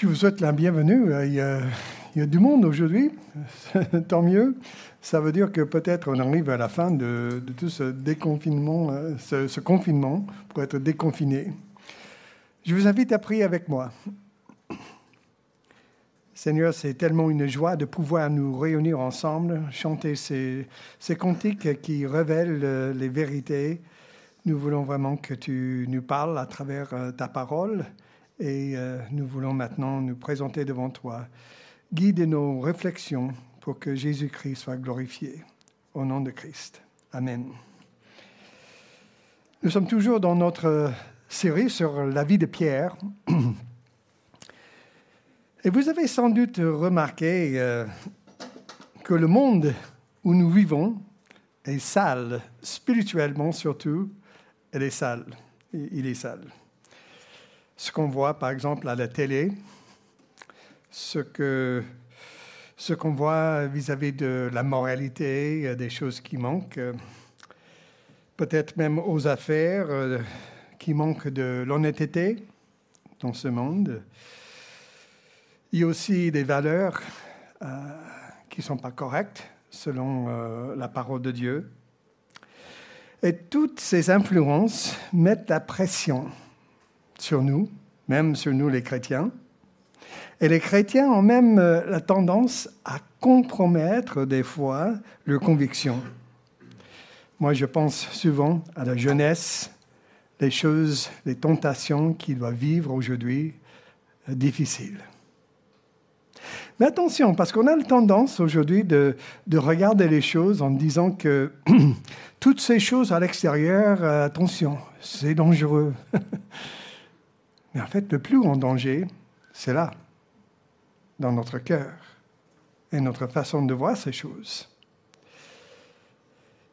Je vous souhaite la bienvenue. Il y a, il y a du monde aujourd'hui, tant mieux. Ça veut dire que peut-être on arrive à la fin de, tout ce déconfinement, euh, ce, confinement, pour être déconfiné. Je vous invite à prier avec moi. Seigneur, c'est tellement une joie de pouvoir nous réunir ensemble, chanter ces, cantiques qui révèlent euh, les vérités. Nous voulons vraiment que tu nous parles à travers euh, ta parole et euh, nous voulons maintenant nous présenter devant toi. Guide nos réflexions pour que Jésus-Christ soit glorifié. Au nom de Christ. Amen. Nous sommes toujours dans notre série sur la vie de Pierre. Et vous avez sans doute remarqué euh, que le monde où nous vivons est sale, spirituellement surtout, elle est sale. Il est sale ce qu'on voit par exemple à la télé, ce que ce qu'on voit vis-à-vis de la moralité, des choses qui manquent, peut-être même aux affaires, euh, qui manquent de l'honnêteté dans ce monde. Il y a aussi des valeurs euh, qui ne sont pas correctes selon euh, la parole de Dieu. Et toutes ces influences mettent la pression sur nous, même sur nous les chrétiens. Et les chrétiens ont même euh, la tendance à compromettre des fois leurs convictions. Moi, je pense souvent à la jeunesse, les choses, les tentations qu'ils doivent vivre aujourd'hui euh, difficiles. Mais attention, parce qu'on a la tendance aujourd'hui de, de, regarder les choses en disant que toutes ces choses à l'extérieur, euh, attention, c'est dangereux. Mais en fait, le plus grand danger, c'est là, dans notre cœur et notre façon de voir ces choses.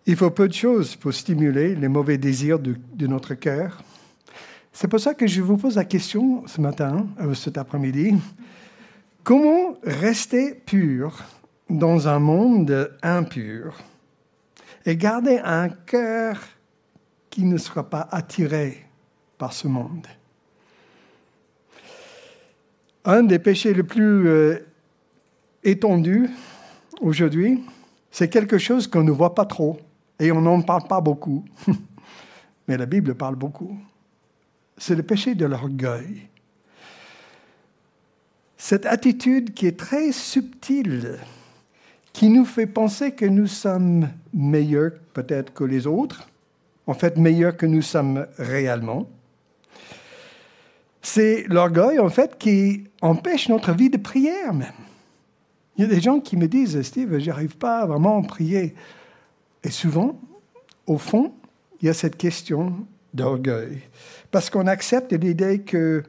Il faut peu de choses pour stimuler les mauvais désirs de, notre cœur. C'est pour ça que je vous pose la question ce matin, euh, cet après-midi. Comment rester pur dans un monde impur et garder un cœur qui ne sera pas attiré par ce monde? Un des péchés les plus euh, étendus aujourd'hui, c'est quelque chose qu'on ne voit pas trop et on n'en parle pas beaucoup. Mais la Bible parle beaucoup. C'est le péché de l'orgueil. Cette attitude qui est très subtile, qui nous fait penser que nous sommes meilleurs peut-être que les autres, en fait meilleurs que nous sommes réellement, c'est l'orgueil, en fait, qui empêche notre vie de prière même. Il y a des gens qui me disent, Steve, j'arrive pas vraiment à prier. Et souvent, au fond, il y a cette question d'orgueil. Parce qu'on accepte l'idée que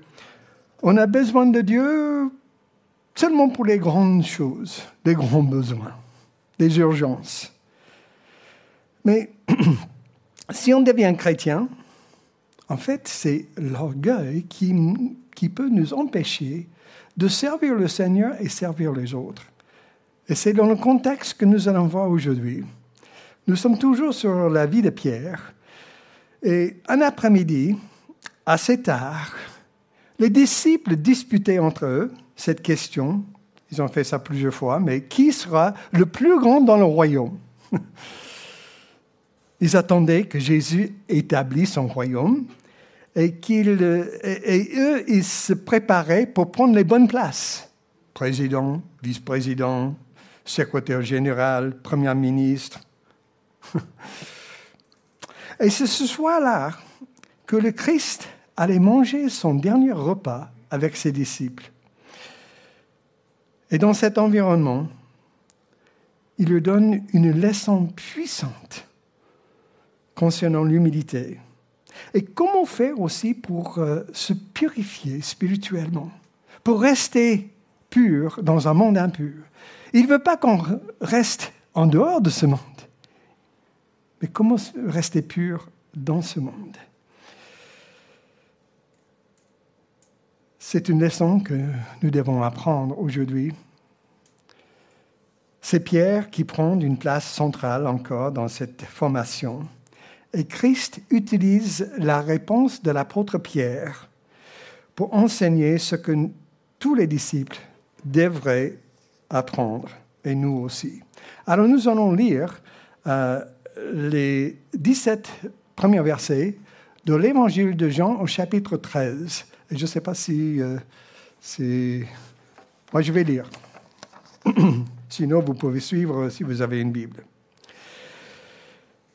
on a besoin de Dieu seulement pour les grandes choses, les grands besoins, les urgences. Mais si on devient chrétien, en fait, c'est l'orgueil qui, peut nous empêcher de servir le Seigneur et servir les autres. Et c'est dans le contexte que nous allons voir aujourd'hui. Nous sommes toujours sur la vie de Pierre. Et un après-midi, assez tard, les disciples disputaient entre eux cette question. Ils ont fait ça plusieurs fois, mais qui sera le plus grand dans le royaume? Ils attendaient que Jésus établisse son royaume et, qu'ils, et eux, ils se préparaient pour prendre les bonnes places. Président, vice-président, secrétaire général, premier ministre. Et c'est ce soir-là que le Christ allait manger son dernier repas avec ses disciples. Et dans cet environnement, il leur donne une leçon puissante concernant l'humilité et comment faire aussi pour euh, se purifier spirituellement, pour rester pur dans un monde impur? Il ne veut pas qu'on reste en dehors de ce monde, mais comment rester pur dans ce monde? C'est une leçon que nous devons apprendre aujourd'hui. C'est Pierre qui prend une place centrale encore dans cette formation. Et Christ utilise la réponse de l'apôtre Pierre pour enseigner ce que tous les disciples devraient apprendre, et nous aussi. Alors nous allons lire euh, les 17 premiers versets de l'évangile de Jean au chapitre 13. Et je ne sais pas si euh, c'est... Moi, je vais lire. Sinon, vous pouvez suivre si vous avez une Bible.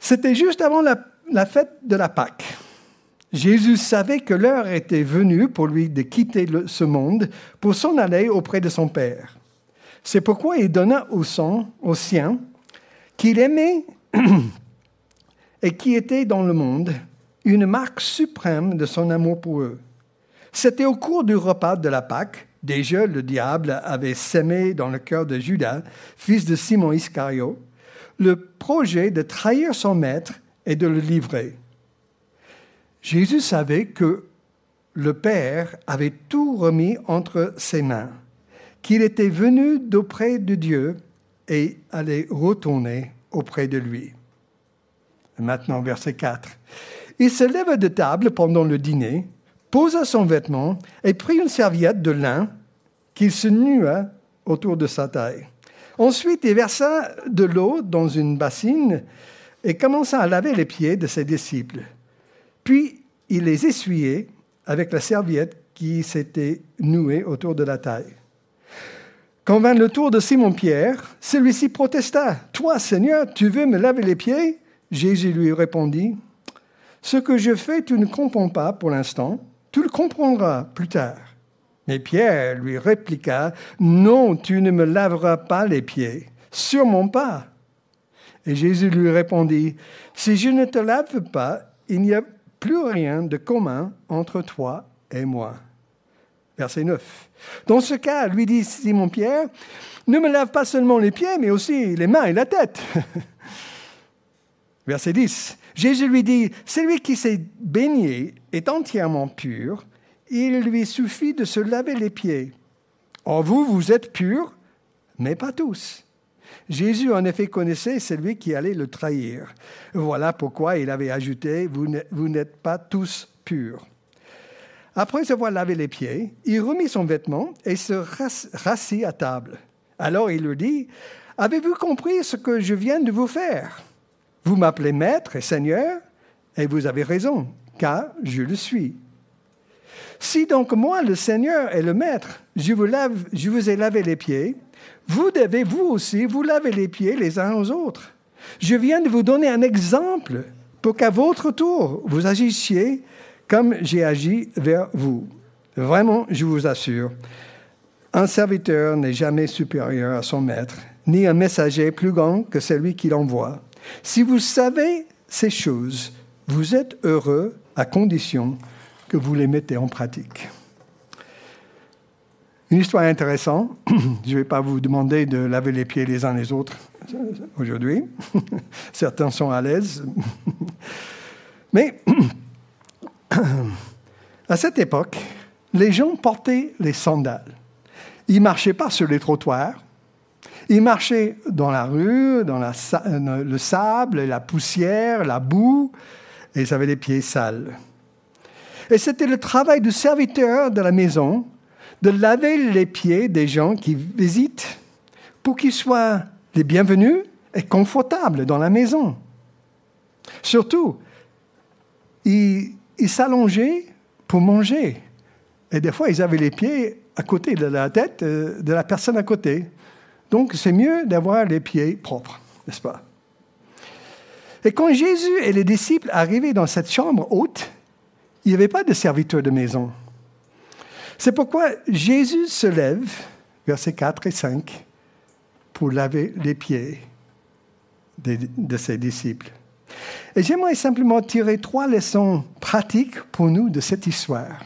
C'était juste avant la, fête de la Pâque. Jésus savait que l'heure était venue pour lui de quitter ce monde pour s'en aller auprès de son Père. C'est pourquoi il donna au sang, aux siens, qu'il aimait et qui était dans le monde, une marque suprême de son amour pour eux. C'était au cours du repas de la Pâque, déjà le diable avait sémé dans le cœur de Judas, fils de Simon Iscario, le projet de trahir son maître et de le livrer. Jésus savait que le Père avait tout remis entre ses mains, qu'il était venu d'auprès de Dieu et allait retourner auprès de lui. Maintenant, verset 4. Il se leva de table pendant le dîner, posa son vêtement et prit une serviette de lin qu'il se nua autour de sa taille. Ensuite, il versa de l'eau dans une bassine et commença à laver les pieds de ses disciples. Puis, il les essuyait avec la serviette qui s'était nouée autour de la taille. Quand vint le tour de Simon-Pierre, celui-ci protesta. Toi, Seigneur, tu veux me laver les pieds? Jésus lui répondit, Ce que je fais, tu ne comprends pas pour l'instant, tu le comprendras plus tard. Mais Pierre lui répliqua, Non, tu ne me laveras pas les pieds, sûrement pas. Et Jésus lui répondit, Si je ne te lave pas, il n'y a plus rien de commun entre toi et moi. Verset 9. Dans ce cas, lui dit Simon-Pierre, ne me lave pas seulement les pieds, mais aussi les mains et la tête. Verset 10. Jésus lui dit, celui qui s'est baigné est entièrement pur, il lui suffit de se laver les pieds. En vous, vous êtes purs, mais pas tous. Jésus en effet connaissait celui qui allait le trahir. Voilà pourquoi il avait ajouté, vous n'êtes pas tous purs. Après avoir lavé les pieds, il remit son vêtement et se rassit à table. Alors il lui dit, Avez-vous compris ce que je viens de vous faire? Vous m'appelez maître et seigneur, et vous avez raison, car je le suis. Si donc moi, le Seigneur et le Maître, je vous, je vous ai lavé les pieds, vous devez vous aussi vous laver les pieds les uns aux autres. Je viens de vous donner un exemple pour qu'à votre tour, vous agissiez comme j'ai agi vers vous. Vraiment, je vous assure, un serviteur n'est jamais supérieur à son maître, ni un messager plus grand que celui qui l'envoie. Si vous savez ces choses, vous êtes heureux à condition que vous les mettez en pratique. Une histoire intéressante. Je ne vais pas vous demander de laver les pieds les uns les autres aujourd'hui. Certains sont à l'aise. Mais à cette époque, les gens portaient les sandales. Ils ne marchaient pas sur les trottoirs. Ils marchaient dans la rue, dans le sable, la poussière, la boue, et ils avaient les pieds sales. Et c'était le travail du serviteur de la maison de laver les pieds des gens qui visitent pour qu'ils soient les bienvenus et confortables dans la maison. Surtout, ils il s'allongeaient pour manger. Et des fois, ils avaient les pieds à côté de la tête euh, de la personne à côté. Donc, c'est mieux d'avoir les pieds propres, n'est-ce pas? Et quand Jésus et les disciples arrivaient dans cette chambre haute, il n'y avait pas de serviteur de maison. C'est pourquoi Jésus se lève, versets 4 et 5, pour laver les pieds de ses disciples. Et j'aimerais simplement tirer trois leçons pratiques pour nous de cette histoire.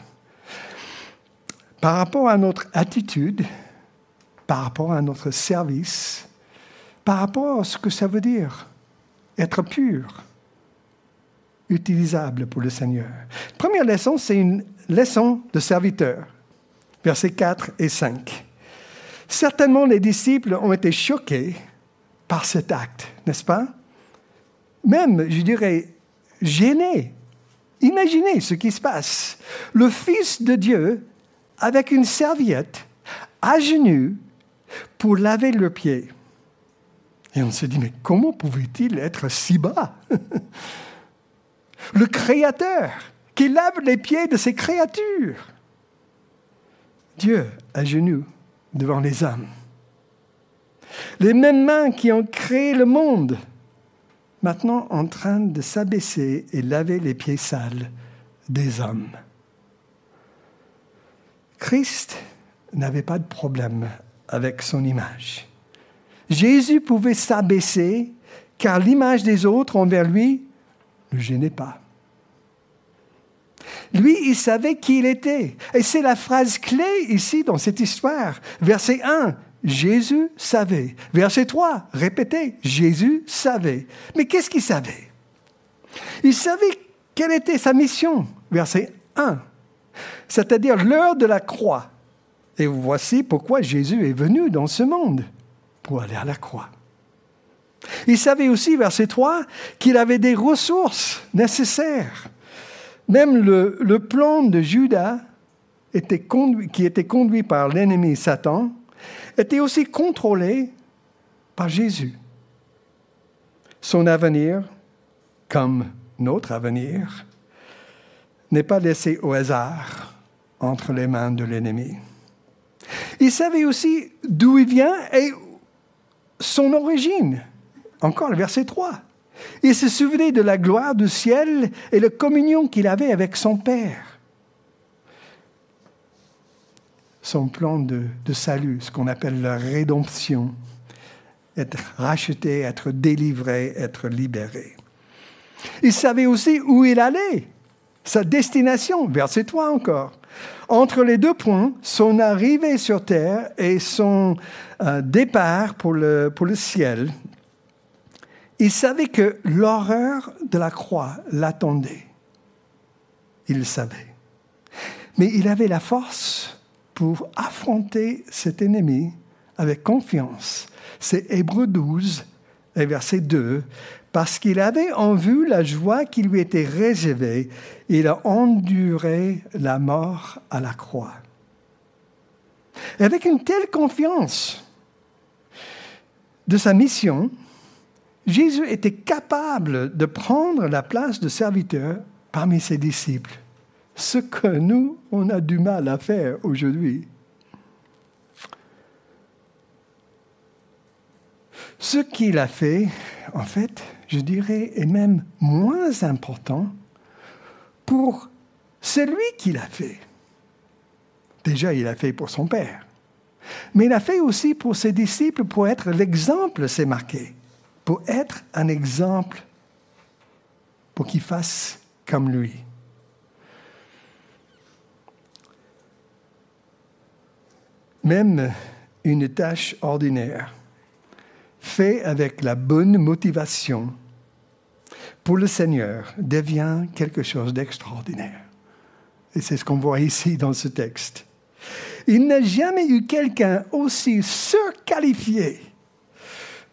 Par rapport à notre attitude, par rapport à notre service, par rapport à ce que ça veut dire être pur, utilisable pour le Seigneur. Première leçon, c'est une leçon de serviteur, versets 4 et 5. Certainement, les disciples ont été choqués par cet acte, n'est-ce pas? Même, je dirais, gêné. Imaginez ce qui se passe. Le Fils de Dieu, avec une serviette, à genoux pour laver leurs pieds. Et on se dit, mais comment pouvait-il être si bas? Le Créateur qui lave les pieds de ses créatures. Dieu à genoux devant les hommes. Les mêmes mains qui ont créé le monde, maintenant en train de s'abaisser et laver les pieds sales des hommes. Christ n'avait pas de problème avec son image. Jésus pouvait s'abaisser car l'image des autres envers lui ne gênait pas. Lui, il savait qui il était. Et c'est la phrase clé ici dans cette histoire. Verset 1, Jésus savait. Verset 3, répétez, Jésus savait. Mais qu'est-ce qu'il savait? Il savait quelle était sa mission. Verset 1, c'est-à-dire l'heure de la croix. Et voici pourquoi Jésus est venu dans ce monde, pour aller à la croix. Il savait aussi, verset 3, qu'il avait des ressources nécessaires. Même le, plan de Judas, était qui était conduit par l'ennemi Satan, était aussi contrôlé par Jésus. Son avenir, comme notre avenir, n'est pas laissé au hasard entre les mains de l'ennemi. Il savait aussi d'où il vient et son origine. Encore le verset 3. Il se souvenait de la gloire du ciel et la communion qu'il avait avec son Père. Son plan de, salut, ce qu'on appelle la rédemption, être racheté, être délivré, être libéré. Il savait aussi où il allait, sa destination, verset 3 encore. Entre les deux points, son arrivée sur terre et son euh, départ pour le ciel, il savait que l'horreur de la croix l'attendait. Il le savait. Mais il avait la force pour affronter cet ennemi avec confiance. C'est Hébreu 12 et verset 2. Parce qu'il avait en vue la joie qui lui était réservée, il a enduré la mort à la croix. Et avec une telle confiance de sa mission, Jésus était capable de prendre la place de serviteur parmi ses disciples, ce que nous, on a du mal à faire aujourd'hui. Ce qu'il a fait, en fait, je dirais, est même moins important pour celui qui l'a fait. Déjà, il l'a fait pour son Père. Mais il a fait aussi pour ses disciples pour être l'exemple, c'est marqué pour être un exemple, pour qu'il fasse comme lui. Même une tâche ordinaire, faite avec la bonne motivation pour le Seigneur, devient quelque chose d'extraordinaire. Et c'est ce qu'on voit ici dans ce texte. Il n'a jamais eu quelqu'un aussi surqualifié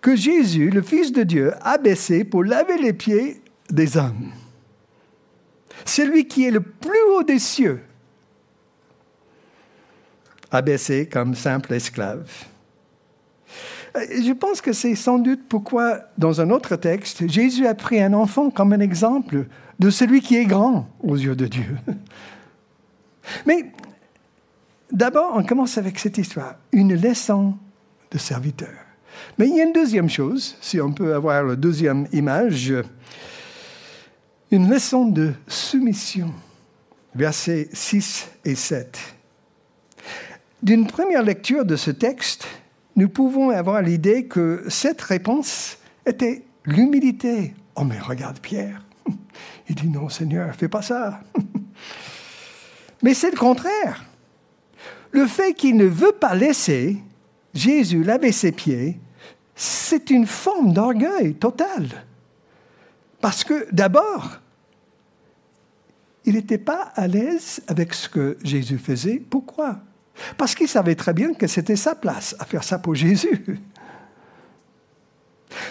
que Jésus, le Fils de Dieu, a baissé pour laver les pieds des hommes. Celui qui est le plus haut des cieux a baissé comme simple esclave. Je pense que c'est sans doute pourquoi, dans un autre texte, Jésus a pris un enfant comme un exemple de celui qui est grand aux yeux de Dieu. Mais d'abord, on commence avec cette histoire, une leçon de serviteur. Mais il y a une deuxième chose, si on peut avoir la deuxième image, une leçon de soumission, versets 6 et 7. D'une première lecture de ce texte, nous pouvons avoir l'idée que cette réponse était l'humilité. Oh mais regarde Pierre, il dit non Seigneur, fais pas ça. mais c'est le contraire. Le fait qu'il ne veut pas laisser Jésus laver ses pieds c'est une forme d'orgueil total. Parce que d'abord, il n'était pas à l'aise avec ce que Jésus faisait. Pourquoi? Parce qu'il savait très bien que c'était sa place à faire ça pour Jésus.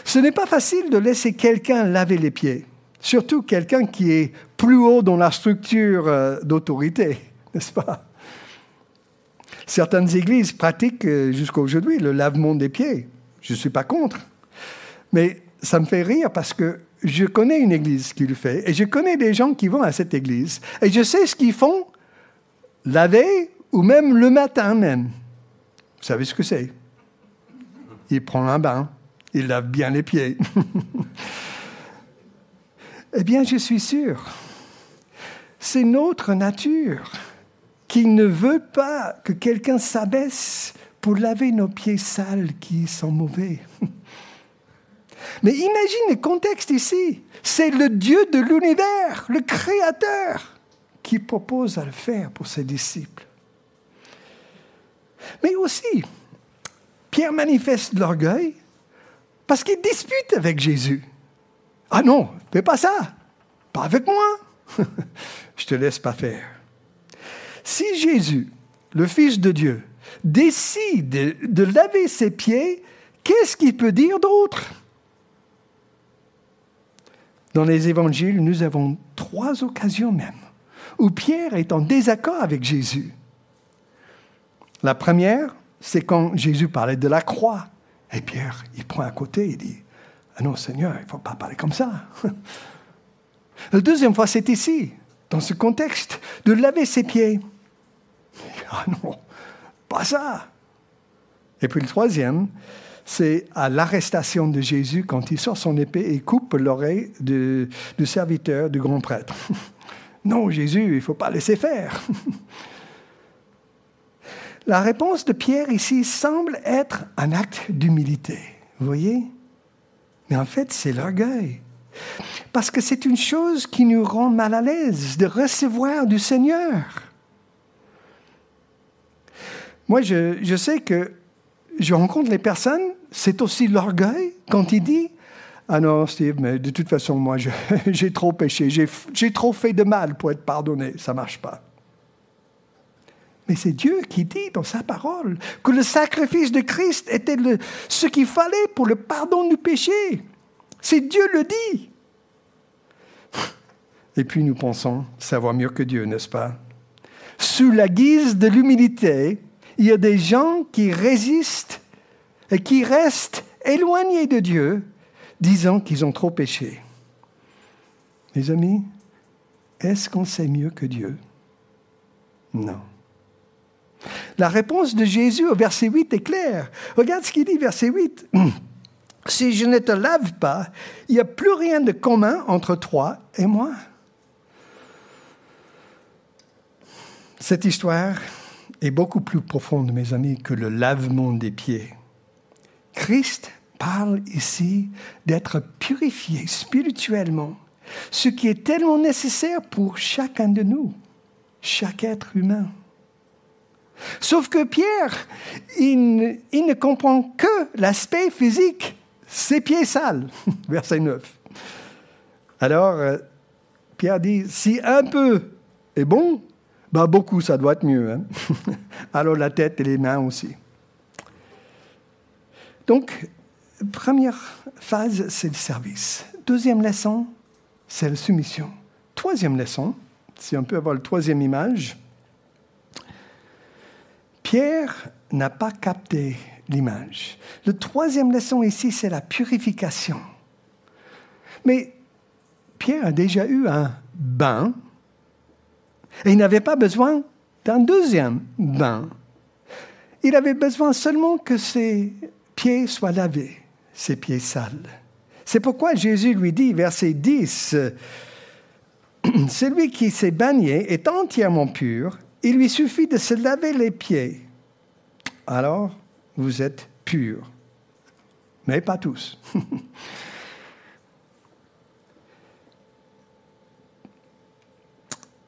Ce n'est pas facile de laisser quelqu'un laver les pieds, surtout quelqu'un qui est plus haut dans la structure euh, d'autorité, n'est-ce pas? Certaines églises pratiquent euh, jusqu'à aujourd'hui le lavement des pieds. Je ne suis pas contre. Mais ça me fait rire parce que je connais une église qui le fait et je connais des gens qui vont à cette église et je sais ce qu'ils font la veille ou même le matin même. Vous savez ce que c'est? Il prend un bain, il lave bien les pieds. eh bien, je suis sûr, c'est notre nature qui ne veut pas que quelqu'un s'abaisse pour laver nos pieds sales qui sont mauvais. Mais imagine le contexte ici. C'est le Dieu de l'univers, le Créateur, qui propose à le faire pour ses disciples. Mais aussi, Pierre manifeste l'orgueil parce qu'il dispute avec Jésus. Ah non, fais pas ça. Pas avec moi. Je te laisse pas faire. Si Jésus, le Fils de Dieu, décide de laver ses pieds, qu'est-ce qu'il peut dire d'autre? Dans les évangiles, nous avons trois occasions même où Pierre est en désaccord avec Jésus. La première, c'est quand Jésus parlait de la croix. Et Pierre, il prend à côté et dit, ah non Seigneur, il ne faut pas parler comme ça. La deuxième fois, c'est ici, dans ce contexte, de laver ses pieds. Ah non, ça. Et puis le troisième, c'est à l'arrestation de Jésus quand il sort son épée et coupe l'oreille du, serviteur du grand prêtre. non, Jésus, il ne faut pas laisser faire. La réponse de Pierre ici semble être un acte d'humilité. Vous voyez? Mais en fait, c'est l'orgueil. Parce que c'est une chose qui nous rend mal à l'aise de recevoir du Seigneur. Moi, je, sais que je rencontre les personnes, c'est aussi l'orgueil quand il dit Ah non, Steve, mais de toute façon, moi, j'ai trop péché, j'ai trop fait de mal pour être pardonné, ça ne marche pas. Mais c'est Dieu qui dit dans sa parole que le sacrifice de Christ était ce qu'il fallait pour le pardon du péché. C'est Dieu le dit. Et puis nous pensons savoir mieux que Dieu, n'est-ce pas? Sous la guise de l'humilité, il y a des gens qui résistent et qui restent éloignés de Dieu, disant qu'ils ont trop péché. Mes amis, est-ce qu'on sait mieux que Dieu? Non. La réponse de Jésus au verset 8 est claire. Regarde ce qu'il dit, verset 8. Si je ne te lave pas, il n'y a plus rien de commun entre toi et moi. Cette histoire est beaucoup plus profonde, mes amis, que le lavement des pieds. Christ parle ici d'être purifié spirituellement, ce qui est tellement nécessaire pour chacun de nous, chaque être humain. Sauf que Pierre, il, ne comprend que l'aspect physique, ses pieds sales, verset 9. Alors, euh, Pierre dit, si un peu est bon, bah, beaucoup, ça doit être mieux. Hein. Alors la tête et les mains aussi. Donc, première phase, c'est le service. Deuxième leçon, c'est la soumission. Troisième leçon, si on peut avoir la troisième image, Pierre n'a pas capté l'image. Le troisième leçon ici, c'est la purification. Mais Pierre a déjà eu un bain et il n'avait pas besoin d'un deuxième bain. Il avait besoin seulement que ses pieds soient lavés, ses pieds sales. C'est pourquoi Jésus lui dit, verset 10, Celui qui s'est baigné est entièrement pur, il lui suffit de se laver les pieds. Alors, vous êtes purs. Mais pas tous.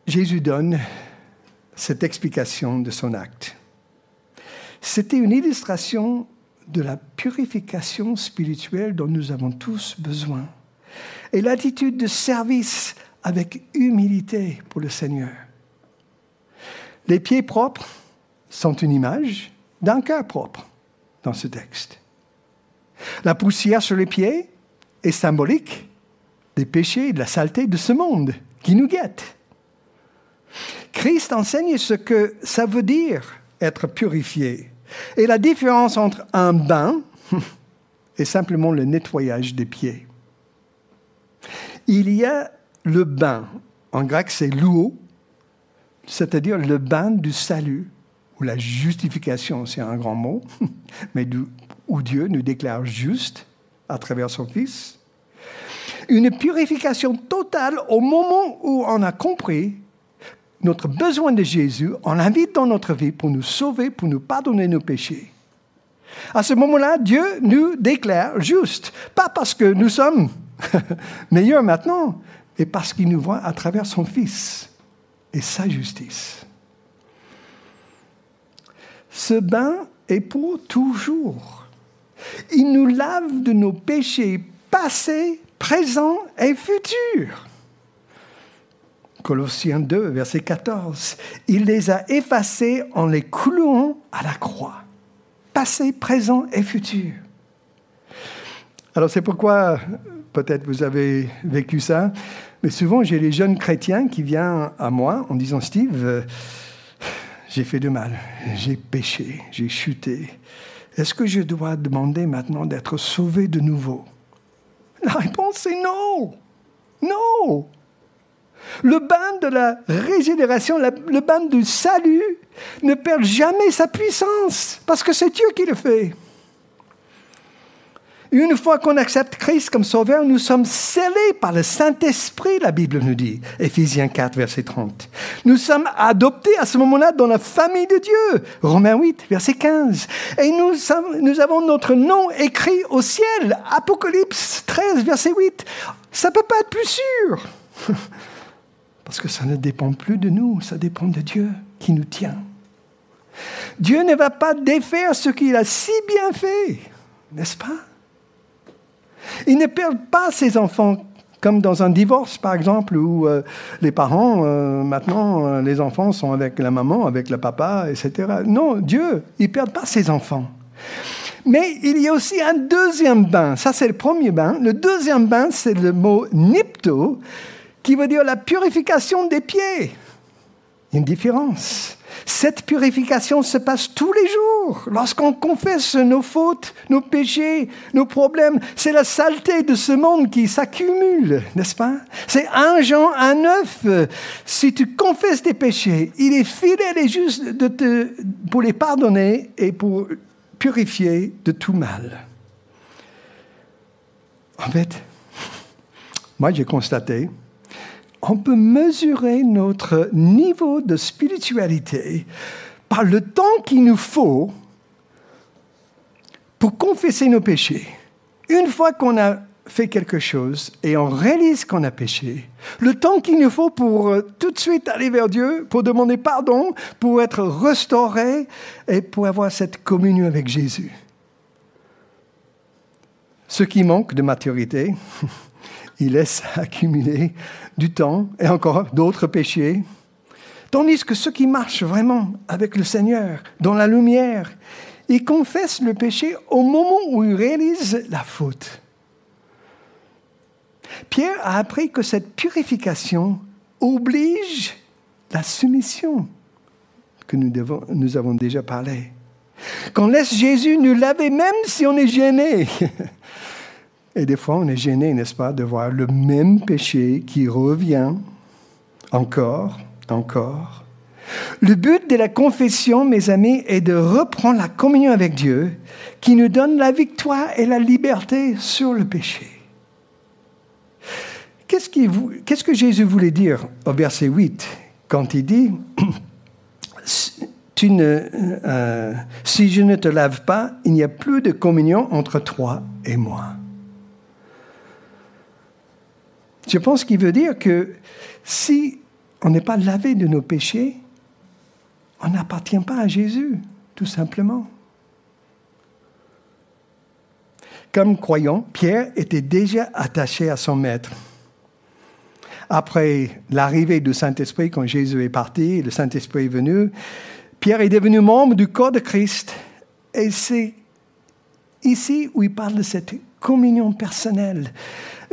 Jésus donne cette explication de son acte. C'était une illustration de la purification spirituelle dont nous avons tous besoin et l'attitude de service avec humilité pour le Seigneur. Les pieds propres sont une image d'un cœur propre dans ce texte. La poussière sur les pieds est symbolique des péchés et de la saleté de ce monde qui nous guette. Christ enseigne ce que ça veut dire être purifié. Et la différence entre un bain et simplement le nettoyage des pieds. Il y a le bain, en grec c'est l'uo, c'est-à-dire le bain du salut, ou la justification, c'est un grand mot, mais où Dieu nous déclare juste à travers son Fils. Une purification totale au moment où on a compris notre besoin de Jésus, on l'invite dans notre vie pour nous sauver, pour nous pardonner nos péchés. À ce moment-là, Dieu nous déclare juste, pas parce que nous sommes meilleurs maintenant, mais parce qu'il nous voit à travers son Fils et sa justice. Ce bain est pour toujours. Il nous lave de nos péchés passés, présents et futurs. Colossiens 2, verset 14. Il les a effacés en les clouant à la croix passé, présent et futur. Alors c'est pourquoi, peut-être vous avez vécu ça, mais souvent j'ai les jeunes chrétiens qui viennent à moi en disant, Steve, euh, j'ai fait du mal, j'ai péché, j'ai chuté. Est-ce que je dois demander maintenant d'être sauvé de nouveau? La réponse est non. Non. Le bain de la régénération, le bain du salut ne perd jamais sa puissance parce que c'est Dieu qui le fait. Une fois qu'on accepte Christ comme sauveur, nous sommes scellés par le Saint-Esprit, la Bible nous dit, Éphésiens 4, verset 30. Nous sommes adoptés à ce moment-là dans la famille de Dieu, Romains 8, verset 15. Et nous, nous avons notre nom écrit au ciel, Apocalypse 13, verset 8. Ça ne peut pas être plus sûr. Parce que ça ne dépend plus de nous, ça dépend de Dieu qui nous tient. Dieu ne va pas défaire ce qu'il a si bien fait, n'est-ce pas? Il ne perd pas ses enfants comme dans un divorce, par exemple, où euh, les parents, euh, maintenant, euh, les enfants sont avec la maman, avec le papa, etc. Non, Dieu, il ne perd pas ses enfants. Mais il y a aussi un deuxième bain. Ça, c'est le premier bain. Le deuxième bain, c'est le mot nipto, qui veut dire la purification des pieds. Une différence. Cette purification se passe tous les jours. Lorsqu'on confesse nos fautes, nos péchés, nos problèmes, c'est la saleté de ce monde qui s'accumule, n'est-ce pas? C'est un Jean, un neuf. Si tu confesses tes péchés, il est fidèle et juste de te, pour les pardonner et pour purifier de tout mal. En fait, moi j'ai constaté on peut mesurer notre niveau de spiritualité par le temps qu'il nous faut pour confesser nos péchés. Une fois qu'on a fait quelque chose et on réalise qu'on a péché, le temps qu'il nous faut pour euh, tout de suite aller vers Dieu, pour demander pardon, pour être restauré et pour avoir cette communion avec Jésus. Ce qui manque de maturité, il laisse accumuler du temps et encore d'autres péchés. Tandis que ceux qui marchent vraiment avec le Seigneur, dans la lumière, ils confessent le péché au moment où ils réalisent la faute. Pierre a appris que cette purification oblige la soumission que nous, nous avons déjà parlé. Qu'on laisse Jésus nous laver même si on est gêné? Et des fois, on est gêné, n'est-ce pas, de voir le même péché qui revient encore, encore. Le but de la confession, mes amis, est de reprendre la communion avec Dieu qui nous donne la victoire et la liberté sur le péché. Qu'est-ce, que Jésus voulait dire au verset 8 quand il dit euh, Si je ne te lave pas, il n'y a plus de communion entre toi et moi je pense qu'il veut dire que si on n'est pas lavé de nos péchés, on n'appartient pas à Jésus, tout simplement. Comme croyant, Pierre était déjà attaché à son maître. Après l'arrivée du Saint-Esprit, quand Jésus est parti, le Saint-Esprit est venu, Pierre est devenu membre du corps de Christ. Et c'est ici où il parle de cette communion personnelle.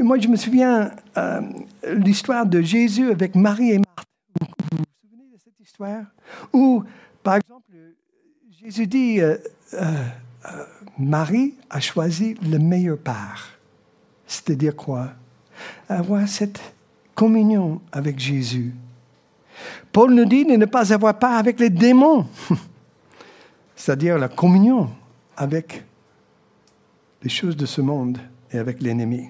Moi, je me souviens euh, l'histoire de Jésus avec Marie et Marthe. Vous vous souvenez de cette histoire? Où, par exemple, Jésus dit, euh, euh, euh, Marie a choisi le meilleur part. C'est-à-dire quoi? Avoir cette communion avec Jésus. Paul nous dit de ne pas avoir part avec les démons, c'est-à-dire la communion avec les choses de ce monde et avec l'ennemi.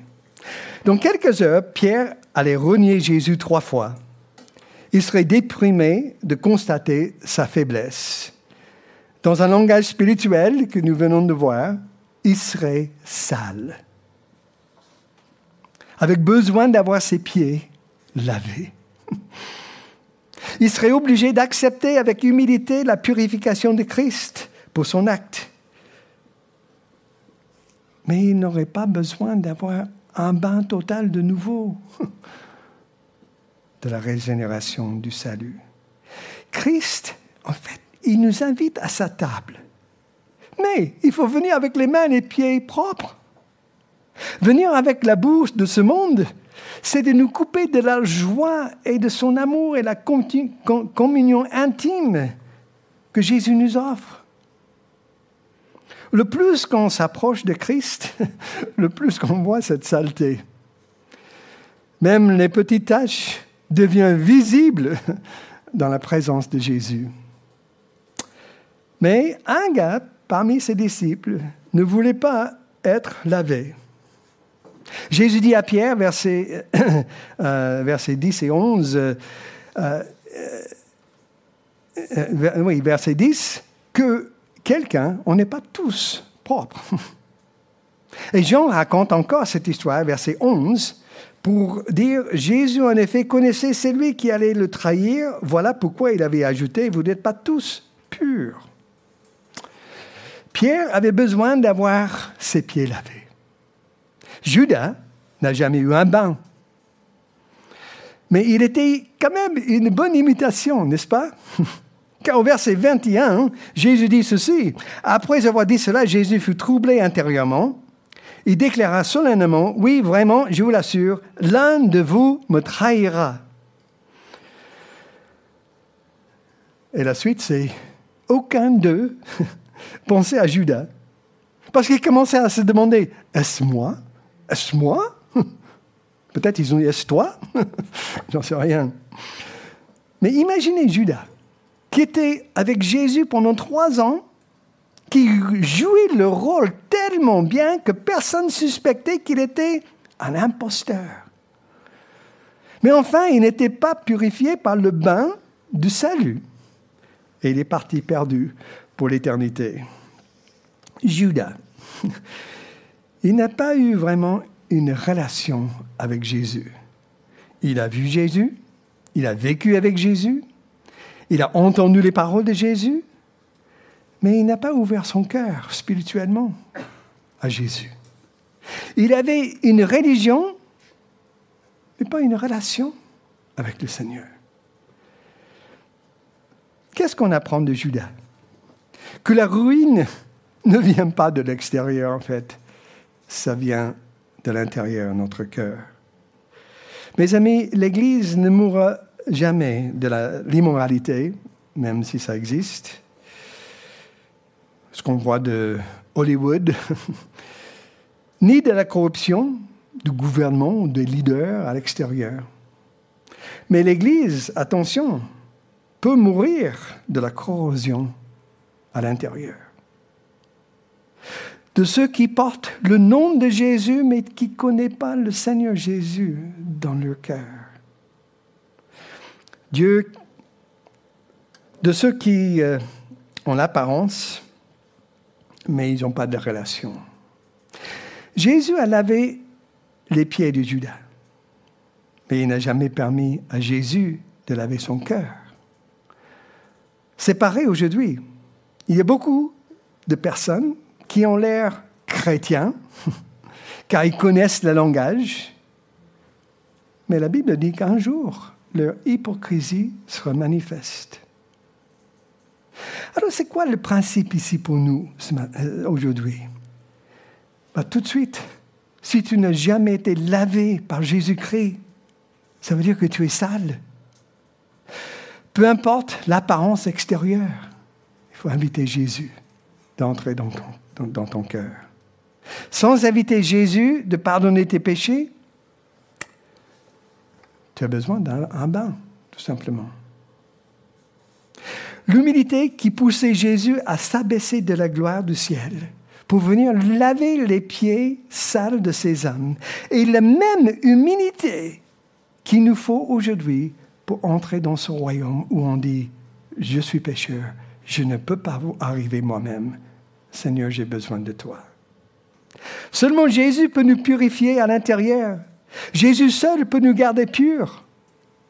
Dans quelques heures, Pierre allait renier Jésus trois fois. Il serait déprimé de constater sa faiblesse. Dans un langage spirituel que nous venons de voir, il serait sale, avec besoin d'avoir ses pieds lavés. Il serait obligé d'accepter avec humilité la purification de Christ pour son acte. Mais il n'aurait pas besoin d'avoir un bain total de nouveau de la régénération du salut. Christ, en fait, il nous invite à sa table. Mais il faut venir avec les mains et les pieds propres. Venir avec la bouche de ce monde, c'est de nous couper de la joie et de son amour et la communion intime que Jésus nous offre. Le plus qu'on s'approche de Christ, le plus qu'on voit cette saleté. Même les petites taches deviennent visibles dans la présence de Jésus. Mais un gars parmi ses disciples ne voulait pas être lavé. Jésus dit à Pierre, versets, euh, versets 10 et 11, euh, euh, oui, verset 10, que quelqu'un, on n'est pas tous propres. Et Jean raconte encore cette histoire, verset 11, pour dire Jésus en effet connaissait celui qui allait le trahir, voilà pourquoi il avait ajouté, vous n'êtes pas tous purs. Pierre avait besoin d'avoir ses pieds lavés. Judas n'a jamais eu un bain. Mais il était quand même une bonne imitation, n'est-ce pas? Au verset 21, Jésus dit ceci. Après avoir dit cela, Jésus fut troublé intérieurement. Il déclara solennellement, oui, vraiment, je vous l'assure, l'un de vous me trahira. Et la suite, c'est aucun d'eux pensait à Judas. Parce qu'il commençait à se demander, est-ce moi? Est-ce moi? Peut-être ils ont dit Est-ce toi J'en sais rien. Mais imaginez Judas, qui était avec Jésus pendant trois ans, qui jouait le rôle tellement bien que personne ne suspectait qu'il était un imposteur. Mais enfin, il n'était pas purifié par le bain du salut. Et il est parti perdu pour l'éternité. Judas. il n'a pas eu vraiment une relation avec Jésus. Il a vu Jésus, il a vécu avec Jésus, il a entendu les paroles de Jésus, mais il n'a pas ouvert son cœur spirituellement à Jésus. Il avait une religion, mais pas une relation avec le Seigneur. Qu'est-ce qu'on apprend de Judas? Que la ruine ne vient pas de l'extérieur, en fait ça vient de l'intérieur, notre cœur. Mes amis, l'Église ne mourra jamais de l'immoralité, même si ça existe. Ce qu'on voit de Hollywood, ni de la corruption du gouvernement ou des leaders à l'extérieur. Mais l'Église, attention, peut mourir de la corrosion à l'intérieur de ceux qui portent le nom de Jésus, mais qui ne connaissent pas le Seigneur Jésus dans leur cœur. Dieu, de ceux qui euh, ont l'apparence, mais ils n'ont pas de relation. Jésus a lavé les pieds de Judas, mais il n'a jamais permis à Jésus de laver son cœur. C'est pareil aujourd'hui. Il y a beaucoup de personnes qui ont l'air chrétiens, car ils connaissent le langage, mais la Bible dit qu'un jour, leur hypocrisie sera manifeste. Alors, c'est quoi le principe ici pour nous euh, aujourd'hui? Bah, Tout de suite, si tu n'as jamais été lavé par Jésus-Christ, ça veut dire que tu es sale. Peu importe l'apparence extérieure, il faut inviter Jésus d'entrer dans ton, dans ton cœur. Sans inviter Jésus de pardonner tes péchés, tu as besoin d'un bain, tout simplement. L'humilité qui poussait Jésus à s'abaisser de la gloire du ciel pour venir laver les pieds sales de ses âmes. Et la même humilité qu'il nous faut aujourd'hui pour entrer dans ce royaume où on dit, je suis pécheur, je ne peux pas arriver moi-même. Seigneur, j'ai besoin de toi. Seulement Jésus peut nous purifier à l'intérieur. Jésus seul peut nous garder purs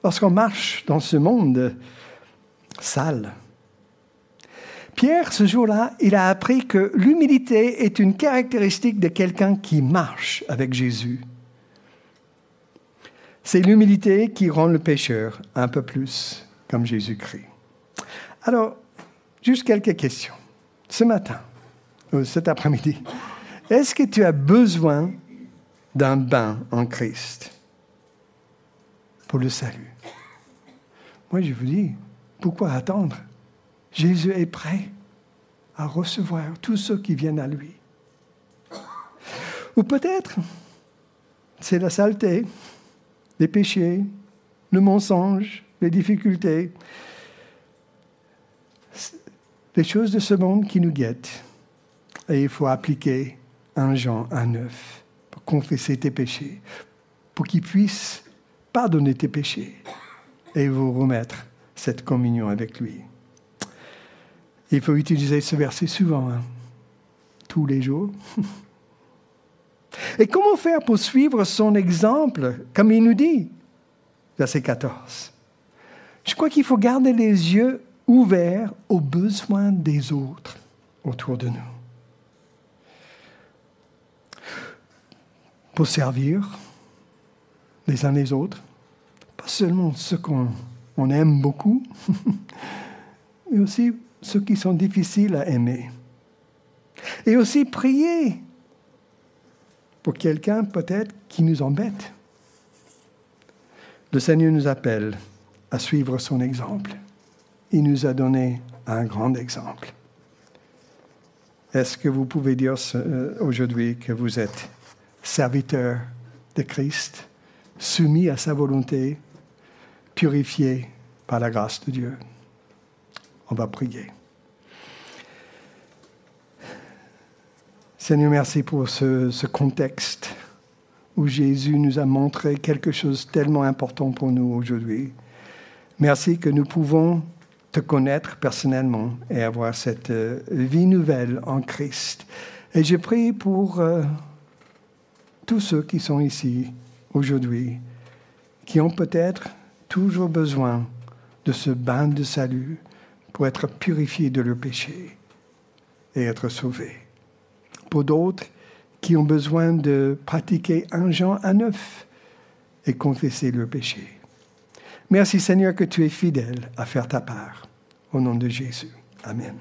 lorsqu'on marche dans ce monde sale. Pierre, ce jour-là, il a appris que l'humilité est une caractéristique de quelqu'un qui marche avec Jésus. C'est l'humilité qui rend le pécheur un peu plus comme Jésus-Christ. Alors, juste quelques questions. Ce matin, ou cet après-midi, est-ce que tu as besoin d'un bain en Christ pour le salut Moi, je vous dis, pourquoi attendre? Jésus est prêt à recevoir tous ceux qui viennent à lui. Ou peut-être, c'est la saleté, les péchés, le mensonge, les difficultés, les choses de ce monde qui nous guettent. Et il faut appliquer un Jean à neuf confesser tes péchés, pour qu'il puisse pardonner tes péchés et vous remettre cette communion avec lui. Il faut utiliser ce verset souvent, hein, tous les jours. Et comment faire pour suivre son exemple, comme il nous dit, verset 14 Je crois qu'il faut garder les yeux ouverts aux besoins des autres autour de nous. Pour servir les uns les autres, pas seulement ceux qu'on aime beaucoup, mais aussi ceux qui sont difficiles à aimer. Et aussi prier pour quelqu'un peut-être qui nous embête. Le Seigneur nous appelle à suivre son exemple. Il nous a donné un grand exemple. Est-ce que vous pouvez dire euh, aujourd'hui que vous êtes serviteur de Christ, soumis à sa volonté, purifié par la grâce de Dieu on va prier. Seigneur, merci pour ce, contexte où Jésus nous a montré quelque chose tellement important pour nous aujourd'hui. Merci que nous pouvons te connaître personnellement et avoir cette euh, vie nouvelle en Christ. Et je prie pour euh, tous ceux qui sont ici aujourd'hui, qui ont peut-être toujours besoin de ce bain de salut, pour être purifiés de leurs péchés et être sauvés. Pour d'autres qui ont besoin de pratiquer un Jean à neuf et confesser leurs péchés. Merci Seigneur que tu es fidèle à faire ta part. Au nom de Jésus. Amen.